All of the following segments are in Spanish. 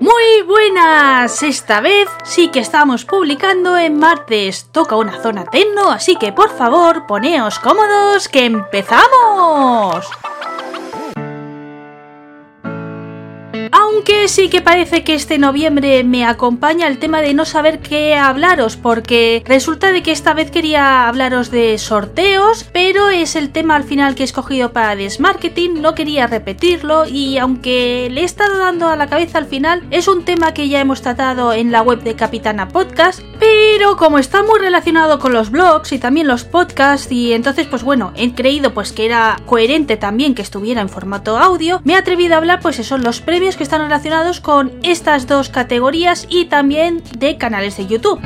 Muy buenas, esta vez sí que estamos publicando en martes. Toca una zona tecno, así que por favor poneos cómodos que empezamos. Sí que parece que este noviembre me acompaña el tema de no saber qué hablaros, porque resulta de que esta vez quería hablaros de sorteos, pero es el tema al final que he escogido para Desmarketing, no quería repetirlo y aunque le he estado dando a la cabeza al final, es un tema que ya hemos tratado en la web de Capitana Podcast, pero como está muy relacionado con los blogs y también los podcasts y entonces pues bueno, he creído pues que era coherente también que estuviera en formato audio, me he atrevido a hablar pues son los premios que están relacionados con estas dos categorías y también de canales de YouTube.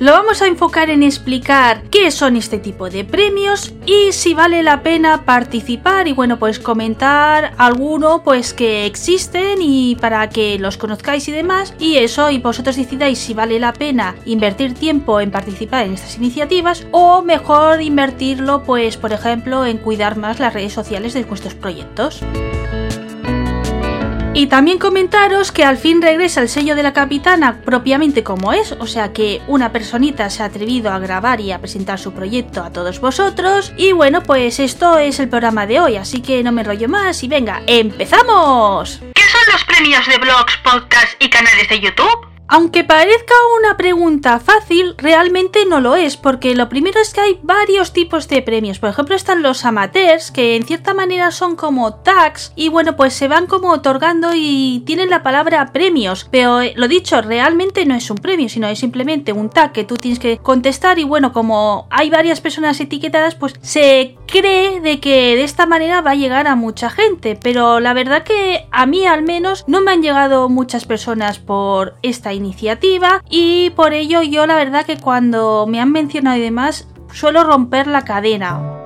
Lo vamos a enfocar en explicar qué son este tipo de premios y si vale la pena participar y bueno pues comentar alguno pues que existen y para que los conozcáis y demás y eso y vosotros decidáis si vale la pena invertir tiempo en participar en estas iniciativas o mejor invertirlo pues por ejemplo en cuidar más las redes sociales de vuestros proyectos. Y también comentaros que al fin regresa el sello de la capitana propiamente como es, o sea que una personita se ha atrevido a grabar y a presentar su proyecto a todos vosotros. Y bueno, pues esto es el programa de hoy, así que no me rollo más y venga, ¡empezamos! ¿Qué son los premios de blogs, podcasts y canales de YouTube? Aunque parezca una pregunta fácil, realmente no lo es, porque lo primero es que hay varios tipos de premios. Por ejemplo, están los amateurs, que en cierta manera son como tags, y bueno, pues se van como otorgando y tienen la palabra premios. Pero eh, lo dicho, realmente no es un premio, sino es simplemente un tag que tú tienes que contestar, y bueno, como hay varias personas etiquetadas, pues se cree de que de esta manera va a llegar a mucha gente. Pero la verdad que a mí al menos no me han llegado muchas personas por esta iniciativa y por ello yo la verdad que cuando me han mencionado y demás suelo romper la cadena.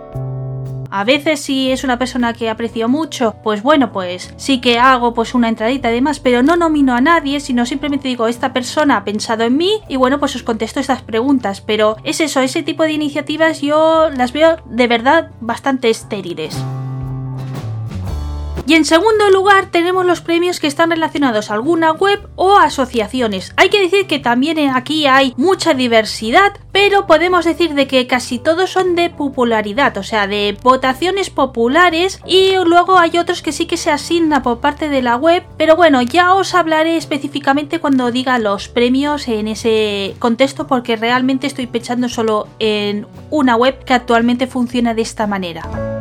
A veces si es una persona que aprecio mucho, pues bueno, pues sí que hago pues una entradita y demás, pero no nomino a nadie, sino simplemente digo, esta persona ha pensado en mí y bueno, pues os contesto estas preguntas, pero es eso, ese tipo de iniciativas yo las veo de verdad bastante estériles. Y en segundo lugar tenemos los premios que están relacionados a alguna web o asociaciones. Hay que decir que también aquí hay mucha diversidad, pero podemos decir de que casi todos son de popularidad, o sea, de votaciones populares y luego hay otros que sí que se asigna por parte de la web, pero bueno, ya os hablaré específicamente cuando diga los premios en ese contexto porque realmente estoy pensando solo en una web que actualmente funciona de esta manera.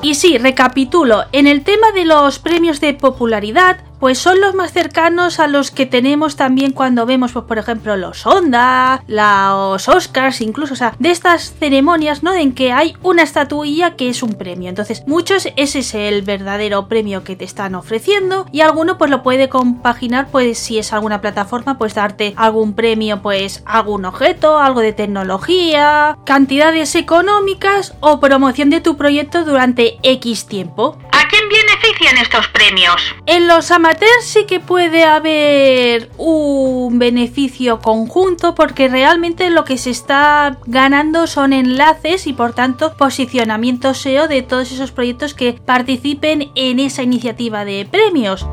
Y sí, recapitulo, en el tema de los premios de popularidad, pues son los más cercanos a los que tenemos también cuando vemos, pues, por ejemplo, los Onda, los Oscars, incluso, o sea, de estas ceremonias, ¿no? En que hay una estatuilla que es un premio. Entonces, muchos, ese es el verdadero premio que te están ofreciendo y alguno, pues, lo puede compaginar, pues, si es alguna plataforma, pues, darte algún premio, pues, algún objeto, algo de tecnología, cantidades económicas o promoción de tu proyecto durante X tiempo. ¿A quién benefician estos premios? En los amateurs sí que puede haber un beneficio conjunto porque realmente lo que se está ganando son enlaces y por tanto posicionamiento SEO de todos esos proyectos que participen en esa iniciativa de premios.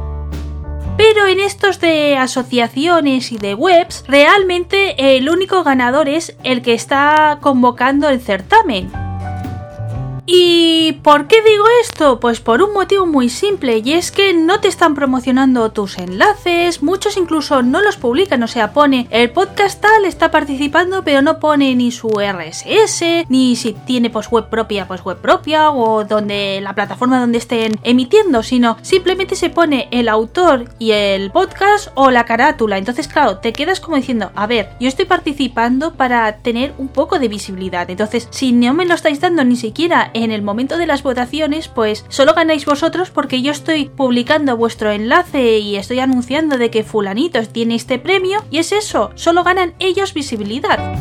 Pero en estos de asociaciones y de webs, realmente el único ganador es el que está convocando el certamen. ¿Y por qué digo esto? Pues por un motivo muy simple y es que no te están promocionando tus enlaces, muchos incluso no los publican, o sea, pone el podcast tal está participando pero no pone ni su RSS, ni si tiene pues web propia, pues web propia o donde la plataforma donde estén emitiendo, sino simplemente se pone el autor y el podcast o la carátula. Entonces, claro, te quedas como diciendo, a ver, yo estoy participando para tener un poco de visibilidad. Entonces, si no me lo estáis dando ni siquiera en el momento de las votaciones, pues solo ganáis vosotros porque yo estoy publicando vuestro enlace y estoy anunciando de que fulanitos tiene este premio y es eso, solo ganan ellos visibilidad.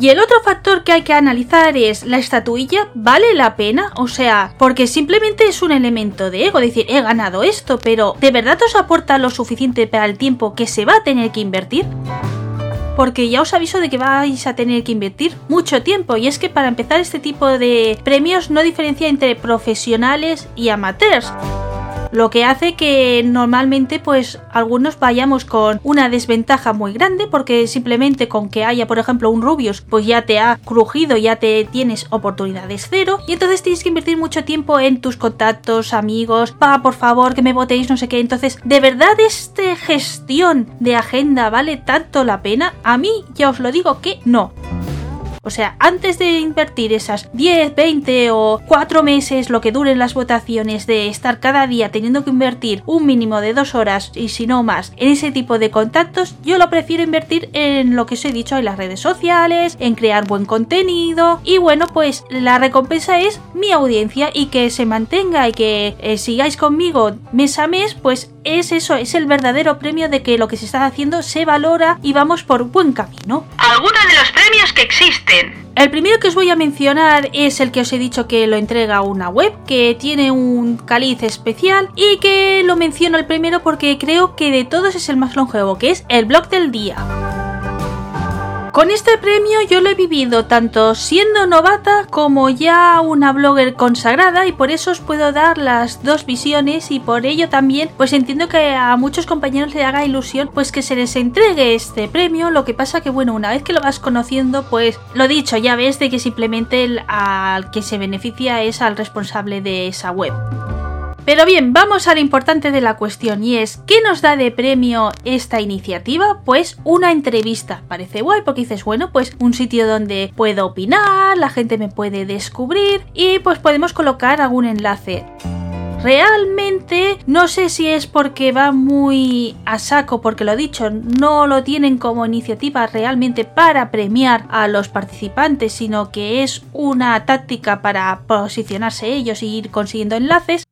Y el otro factor que hay que analizar es la estatuilla, ¿vale la pena? O sea, porque simplemente es un elemento de ego, decir, he ganado esto, pero ¿de verdad os aporta lo suficiente para el tiempo que se va a tener que invertir? Porque ya os aviso de que vais a tener que invertir mucho tiempo. Y es que para empezar este tipo de premios no diferencia entre profesionales y amateurs lo que hace que normalmente pues algunos vayamos con una desventaja muy grande porque simplemente con que haya por ejemplo un Rubius pues ya te ha crujido, ya te tienes oportunidades cero. Y entonces tienes que invertir mucho tiempo en tus contactos, amigos, pa por favor que me votéis no sé qué, entonces de verdad esta gestión de agenda vale tanto la pena, a mí ya os lo digo que no. O sea, antes de invertir esas 10, 20 o 4 meses, lo que duren las votaciones, de estar cada día teniendo que invertir un mínimo de 2 horas y si no más en ese tipo de contactos, yo lo prefiero invertir en lo que os he dicho en las redes sociales, en crear buen contenido. Y bueno, pues la recompensa es mi audiencia y que se mantenga y que eh, sigáis conmigo mes a mes, pues es eso, es el verdadero premio de que lo que se está haciendo se valora y vamos por buen camino. Algunos de los premios que existen el primero que os voy a mencionar es el que os he dicho que lo entrega una web, que tiene un cáliz especial y que lo menciono el primero porque creo que de todos es el más longevo, que es el blog del día. Con este premio yo lo he vivido tanto siendo novata como ya una blogger consagrada y por eso os puedo dar las dos visiones y por ello también pues entiendo que a muchos compañeros le haga ilusión pues que se les entregue este premio, lo que pasa que bueno, una vez que lo vas conociendo pues lo dicho, ya ves de que simplemente el, al que se beneficia es al responsable de esa web. Pero bien, vamos a lo importante de la cuestión y es, ¿qué nos da de premio esta iniciativa? Pues una entrevista. Parece guay porque dices, bueno, pues un sitio donde puedo opinar, la gente me puede descubrir y pues podemos colocar algún enlace. Realmente no sé si es porque va muy a saco, porque lo dicho, no lo tienen como iniciativa realmente para premiar a los participantes, sino que es una táctica para posicionarse ellos y ir consiguiendo enlaces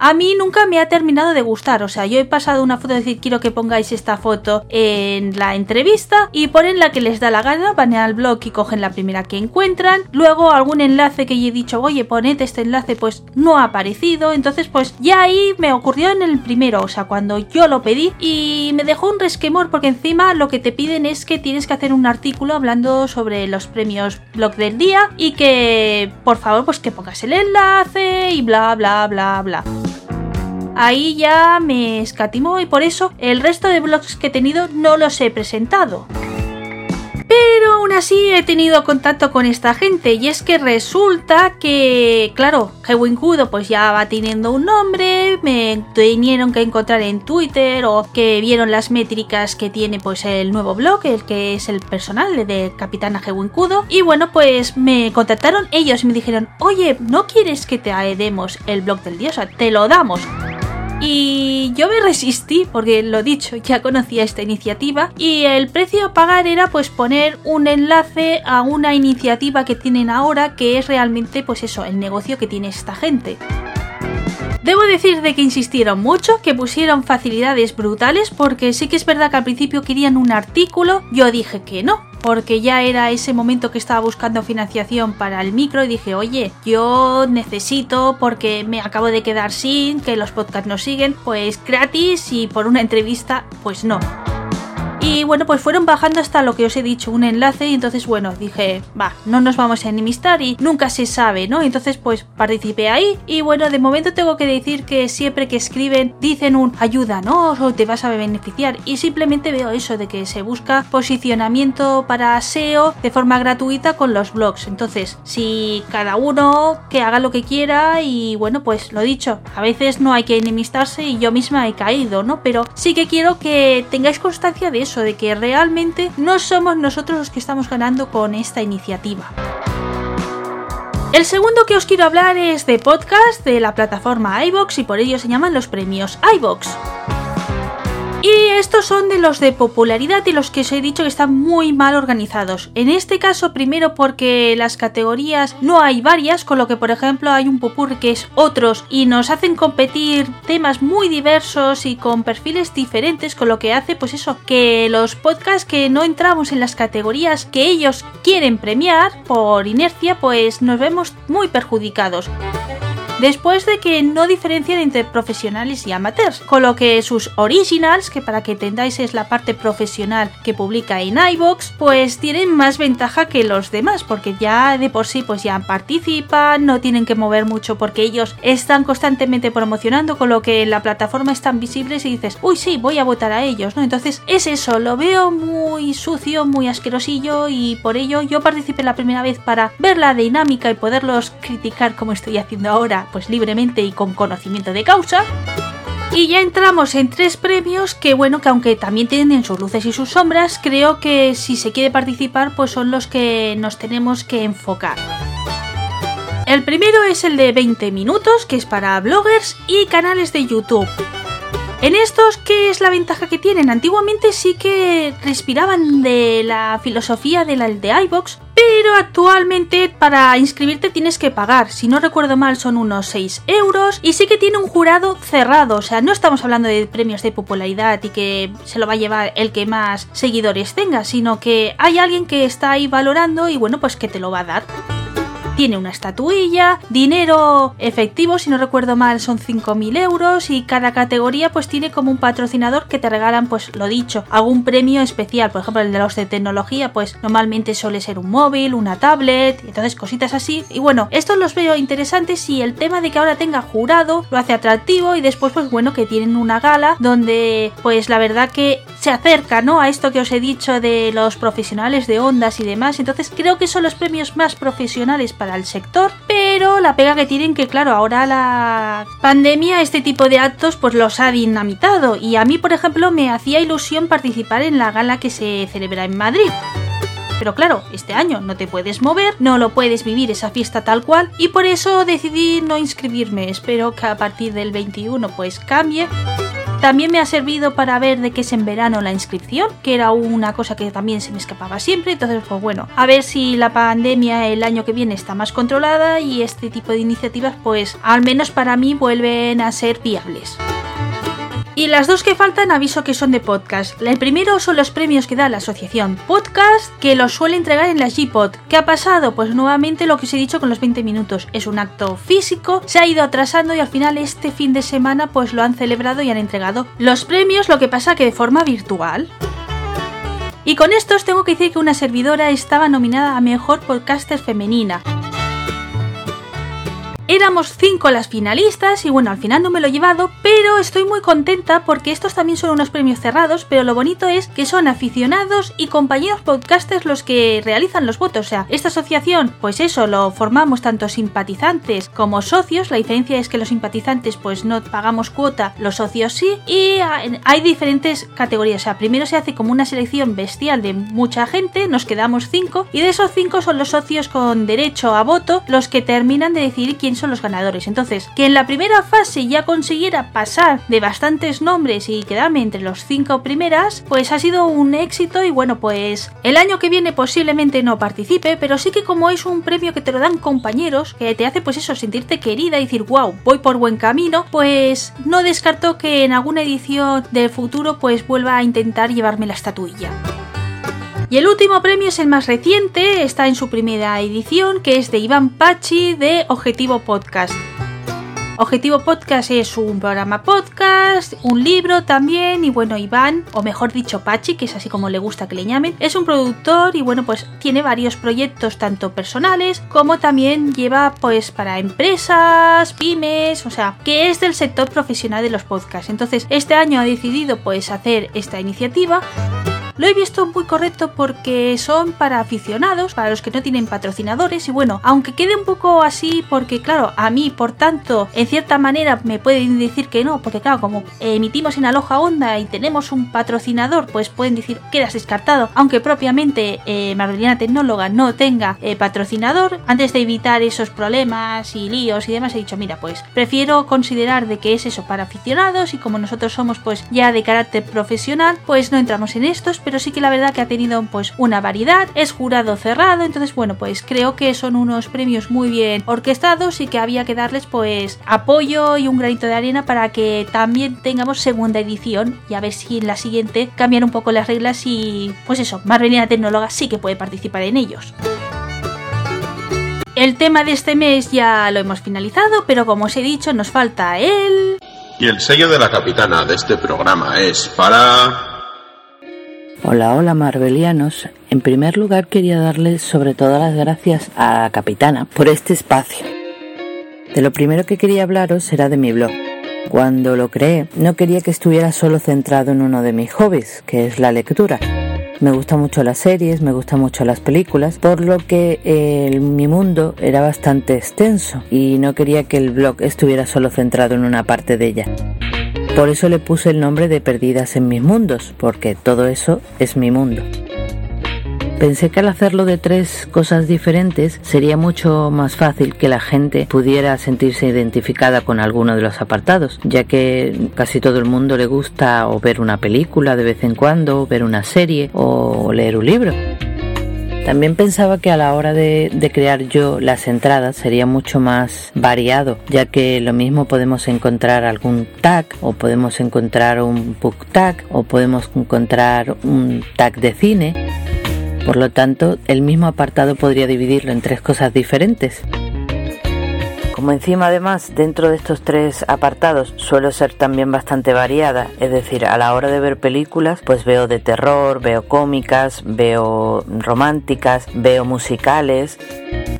a mí nunca me ha terminado de gustar. O sea, yo he pasado una foto de decir quiero que pongáis esta foto en la entrevista y ponen la que les da la gana, van al blog y cogen la primera que encuentran. Luego algún enlace que yo he dicho, oye, poned este enlace, pues no ha aparecido. Entonces, pues ya ahí me ocurrió en el primero, o sea, cuando yo lo pedí y me dejó un resquemor porque encima lo que te piden es que tienes que hacer un artículo hablando sobre los premios blog del día y que por favor pues que pongas el enlace y bla bla bla bla ahí ya me escatimó y por eso el resto de blogs que he tenido no los he presentado. Pero aún así he tenido contacto con esta gente y es que resulta que, claro, Kudo pues ya va teniendo un nombre, me tenieron que encontrar en Twitter o que vieron las métricas que tiene pues el nuevo blog, el que es el personal de Capitana Kudo y bueno pues me contactaron ellos y me dijeron, oye, ¿no quieres que te demos el blog del sea, te lo damos. Y yo me resistí porque lo dicho, ya conocía esta iniciativa y el precio a pagar era pues poner un enlace a una iniciativa que tienen ahora que es realmente pues eso, el negocio que tiene esta gente. Debo decir de que insistieron mucho, que pusieron facilidades brutales, porque sí que es verdad que al principio querían un artículo, yo dije que no, porque ya era ese momento que estaba buscando financiación para el micro y dije, oye, yo necesito porque me acabo de quedar sin, que los podcasts no siguen, pues gratis y por una entrevista, pues no. Y bueno, pues fueron bajando hasta lo que os he dicho, un enlace. Y entonces, bueno, dije, va, no nos vamos a enemistar y nunca se sabe, ¿no? Entonces, pues participé ahí. Y bueno, de momento tengo que decir que siempre que escriben, dicen un ayuda, ¿no? O te vas a beneficiar. Y simplemente veo eso de que se busca posicionamiento para SEO de forma gratuita con los blogs. Entonces, si cada uno que haga lo que quiera y bueno, pues lo dicho, a veces no hay que enemistarse y yo misma he caído, ¿no? Pero sí que quiero que tengáis constancia de eso de que realmente no somos nosotros los que estamos ganando con esta iniciativa. El segundo que os quiero hablar es de podcast de la plataforma iBox y por ello se llaman los premios iBox. Y estos son de los de popularidad y los que os he dicho que están muy mal organizados. En este caso, primero porque las categorías no hay varias, con lo que por ejemplo hay un popurri que es otros y nos hacen competir temas muy diversos y con perfiles diferentes, con lo que hace pues eso, que los podcasts que no entramos en las categorías que ellos quieren premiar por inercia, pues nos vemos muy perjudicados. Después de que no diferencian entre profesionales y amateurs, con lo que sus originals, que para que entendáis es la parte profesional que publica en iBox, pues tienen más ventaja que los demás, porque ya de por sí pues ya participan, no tienen que mover mucho porque ellos están constantemente promocionando, con lo que en la plataforma están visibles y dices, uy sí, voy a votar a ellos, ¿no? Entonces es eso, lo veo muy sucio, muy asquerosillo y por ello yo participé la primera vez para ver la dinámica y poderlos criticar como estoy haciendo ahora, pues libremente y con conocimiento de causa. Y ya entramos en tres premios que bueno, que aunque también tienen sus luces y sus sombras, creo que si se quiere participar pues son los que nos tenemos que enfocar. El primero es el de 20 minutos, que es para bloggers y canales de YouTube. En estos, ¿qué es la ventaja que tienen? Antiguamente sí que respiraban de la filosofía de la de iBox, pero actualmente para inscribirte tienes que pagar. Si no recuerdo mal, son unos 6 euros y sí que tiene un jurado cerrado. O sea, no estamos hablando de premios de popularidad y que se lo va a llevar el que más seguidores tenga, sino que hay alguien que está ahí valorando y bueno, pues que te lo va a dar tiene una estatuilla, dinero efectivo, si no recuerdo mal son 5.000 euros y cada categoría pues tiene como un patrocinador que te regalan pues lo dicho, algún premio especial, por ejemplo el de los de tecnología pues normalmente suele ser un móvil, una tablet, entonces cositas así. Y bueno, estos los veo interesantes y el tema de que ahora tenga jurado lo hace atractivo y después pues bueno que tienen una gala donde pues la verdad que se acerca ¿no? a esto que os he dicho de los profesionales de ondas y demás entonces creo que son los premios más profesionales para al sector, pero la pega que tienen que claro, ahora la pandemia este tipo de actos pues los ha dinamitado y a mí por ejemplo me hacía ilusión participar en la gala que se celebra en Madrid. Pero claro, este año no te puedes mover, no lo puedes vivir esa fiesta tal cual y por eso decidí no inscribirme. Espero que a partir del 21 pues cambie también me ha servido para ver de qué es en verano la inscripción, que era una cosa que también se me escapaba siempre. Entonces, pues bueno, a ver si la pandemia el año que viene está más controlada y este tipo de iniciativas, pues al menos para mí vuelven a ser viables. Y las dos que faltan aviso que son de podcast. El primero son los premios que da la asociación Podcast, que los suele entregar en la G-Pod. ¿Qué ha pasado? Pues nuevamente lo que os he dicho con los 20 minutos. Es un acto físico, se ha ido atrasando y al final este fin de semana pues lo han celebrado y han entregado los premios, lo que pasa que de forma virtual. Y con estos tengo que decir que una servidora estaba nominada a Mejor Podcaster Femenina. Éramos cinco las finalistas y bueno, al final no me lo he llevado, pero estoy muy contenta porque estos también son unos premios cerrados, pero lo bonito es que son aficionados y compañeros podcasters los que realizan los votos. O sea, esta asociación, pues eso, lo formamos tanto simpatizantes como socios. La diferencia es que los simpatizantes pues no pagamos cuota, los socios sí. Y hay diferentes categorías. O sea, primero se hace como una selección bestial de mucha gente, nos quedamos cinco y de esos cinco son los socios con derecho a voto los que terminan de decidir quién son los ganadores. Entonces, que en la primera fase ya consiguiera pasar de bastantes nombres y quedarme entre los cinco primeras, pues ha sido un éxito y bueno, pues el año que viene posiblemente no participe, pero sí que como es un premio que te lo dan compañeros, que te hace pues eso, sentirte querida y decir, wow, voy por buen camino, pues no descarto que en alguna edición del futuro pues vuelva a intentar llevarme la estatuilla. Y el último premio es el más reciente, está en su primera edición, que es de Iván Pachi de Objetivo Podcast. Objetivo Podcast es un programa podcast, un libro también y bueno, Iván, o mejor dicho Pachi, que es así como le gusta que le llamen, es un productor y bueno, pues tiene varios proyectos tanto personales como también lleva pues para empresas, pymes, o sea, que es del sector profesional de los podcasts. Entonces, este año ha decidido pues hacer esta iniciativa lo he visto muy correcto porque son para aficionados, para los que no tienen patrocinadores y bueno, aunque quede un poco así porque claro, a mí por tanto, en cierta manera me pueden decir que no, porque claro, como emitimos en Aloha Onda y tenemos un patrocinador, pues pueden decir quedas descartado, aunque propiamente eh, Marvelina Tecnóloga no tenga eh, patrocinador, antes de evitar esos problemas y líos y demás he dicho, mira, pues prefiero considerar de que es eso para aficionados y como nosotros somos pues ya de carácter profesional, pues no entramos en estos, sí que la verdad que ha tenido pues una variedad, es jurado cerrado, entonces bueno, pues creo que son unos premios muy bien orquestados y que había que darles pues apoyo y un granito de arena para que también tengamos segunda edición y a ver si en la siguiente cambian un poco las reglas y pues eso, Marvelina Tecnóloga sí que puede participar en ellos. El tema de este mes ya lo hemos finalizado, pero como os he dicho, nos falta el... Y el sello de la capitana de este programa es para... Hola, hola Marvelianos. En primer lugar quería darles sobre todo las gracias a la capitana por este espacio. De lo primero que quería hablaros será de mi blog. Cuando lo creé, no quería que estuviera solo centrado en uno de mis hobbies, que es la lectura. Me gustan mucho las series, me gustan mucho las películas, por lo que mi mundo era bastante extenso y no quería que el blog estuviera solo centrado en una parte de ella. Por eso le puse el nombre de Perdidas en mis mundos, porque todo eso es mi mundo. Pensé que al hacerlo de tres cosas diferentes sería mucho más fácil que la gente pudiera sentirse identificada con alguno de los apartados, ya que casi todo el mundo le gusta o ver una película de vez en cuando, ver una serie o leer un libro. También pensaba que a la hora de, crear yo las entradas sería mucho más variado, ya que lo mismo podemos encontrar algún tag o podemos encontrar un book tag o podemos encontrar un tag de cine. Por lo tanto, el mismo apartado podría dividirlo en tres cosas diferentes. Como encima además dentro de estos tres apartados suelo ser también bastante variada, es decir, a la hora de ver películas pues veo de terror, veo cómicas, veo románticas, veo musicales.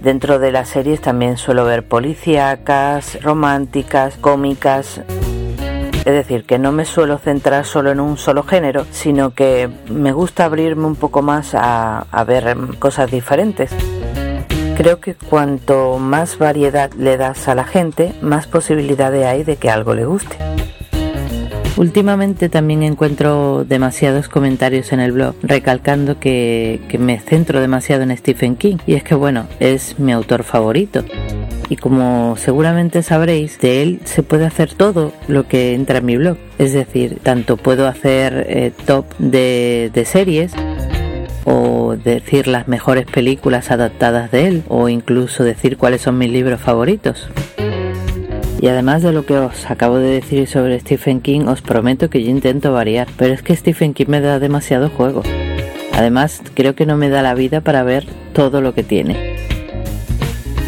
Dentro de las series también suelo ver policíacas, románticas, cómicas. Es decir, que no me suelo centrar solo en un solo género, sino que me gusta abrirme un poco más a, a ver cosas diferentes. Creo que cuanto más variedad le das a la gente, más posibilidades hay de que algo le guste. Últimamente también encuentro demasiados comentarios en el blog recalcando que, me centro demasiado en Stephen King y es que bueno, es mi autor favorito. Y como seguramente sabréis, de él se puede hacer todo lo que entra en mi blog. Es decir, tanto puedo hacer eh, top de, de series, o decir las mejores películas adaptadas de él o incluso decir cuáles son mis libros favoritos. Y además de lo que os acabo de decir sobre Stephen King, os prometo que yo intento variar, pero es que Stephen King me da demasiado juego. Además, creo que no me da la vida para ver todo lo que tiene.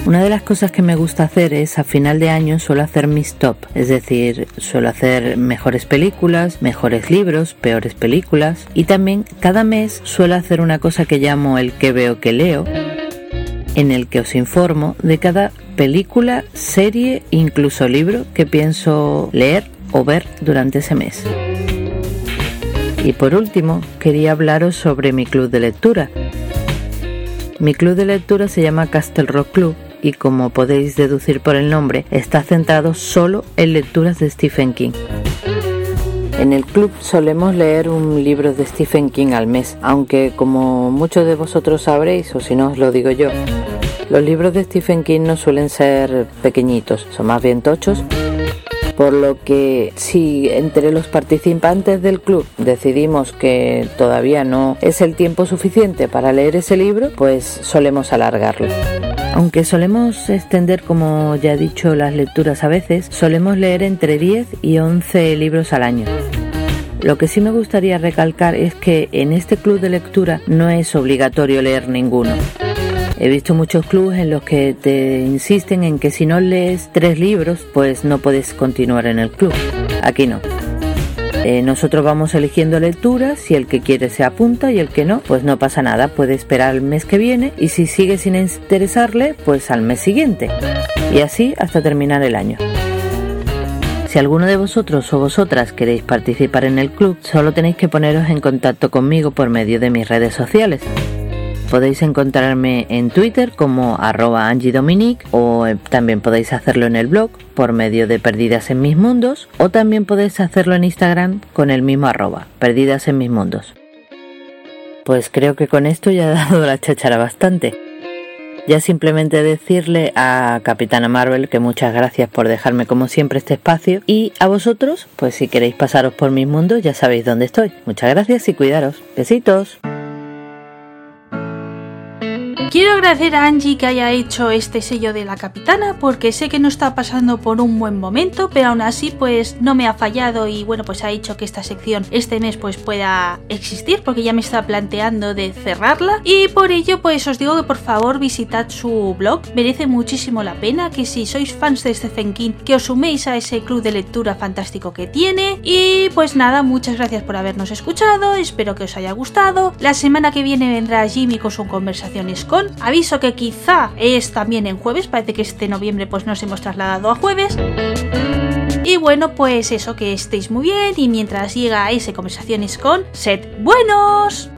Una de las cosas que me gusta hacer es a final de año suelo hacer mis top, es decir, suelo hacer mejores películas, mejores libros, peores películas y también cada mes suelo hacer una cosa que llamo el que veo que leo, en el que os informo de cada película, serie, incluso libro que pienso leer o ver durante ese mes. Y por último, quería hablaros sobre mi club de lectura. Mi club de lectura se llama Castle Rock Club y como podéis deducir por el nombre, está centrado solo en lecturas de Stephen King. En el club solemos leer un libro de Stephen King al mes, aunque como muchos de vosotros sabréis, o si no os lo digo yo, los libros de Stephen King no suelen ser pequeñitos, son más bien tochos por lo que si entre los participantes del club decidimos que todavía no es el tiempo suficiente para leer ese libro, pues solemos alargarlo. Aunque solemos extender, como ya he dicho, las lecturas a veces, solemos leer entre 10 y 11 libros al año. Lo que sí me gustaría recalcar es que en este club de lectura no es obligatorio leer ninguno. He visto muchos clubes en los que te insisten en que si no lees tres libros, pues no puedes continuar en el club. Aquí no. Eh, nosotros vamos eligiendo lecturas y el que quiere se apunta y el que no, pues no pasa nada, puede esperar el mes que viene y si sigue sin interesarle, pues al mes siguiente. Y así hasta terminar el año. Si alguno de vosotros o vosotras queréis participar en el club, solo tenéis que poneros en contacto conmigo por medio de mis redes sociales. Podéis encontrarme en Twitter como arroba Angie o eh, también podéis hacerlo en el blog por medio de Perdidas en mis mundos o también podéis hacerlo en Instagram con el mismo arroba Perdidas en mis mundos. Pues creo que con esto ya he dado la chachara bastante. Ya simplemente decirle a Capitana Marvel que muchas gracias por dejarme como siempre este espacio y a vosotros, pues si queréis pasaros por mis mundos ya sabéis dónde estoy. Muchas gracias y cuidaros. Besitos. Quiero agradecer a Angie que haya hecho este sello de la capitana porque sé que no está pasando por un buen momento, pero aún así pues no me ha fallado y bueno pues ha hecho que esta sección este mes pues pueda existir porque ya me está planteando de cerrarla. Y por ello pues os digo que por favor visitad su blog, merece muchísimo la pena que si sois fans de Stephen King que os suméis a ese club de lectura fantástico que tiene. Y pues nada, muchas gracias por habernos escuchado, espero que os haya gustado, la semana que viene vendrá Jimmy con su conversaciones con Aviso que quizá es también en jueves, parece que este noviembre pues nos hemos trasladado a jueves. Y bueno, pues eso, que estéis muy bien y mientras llega ese conversaciones con, sed buenos.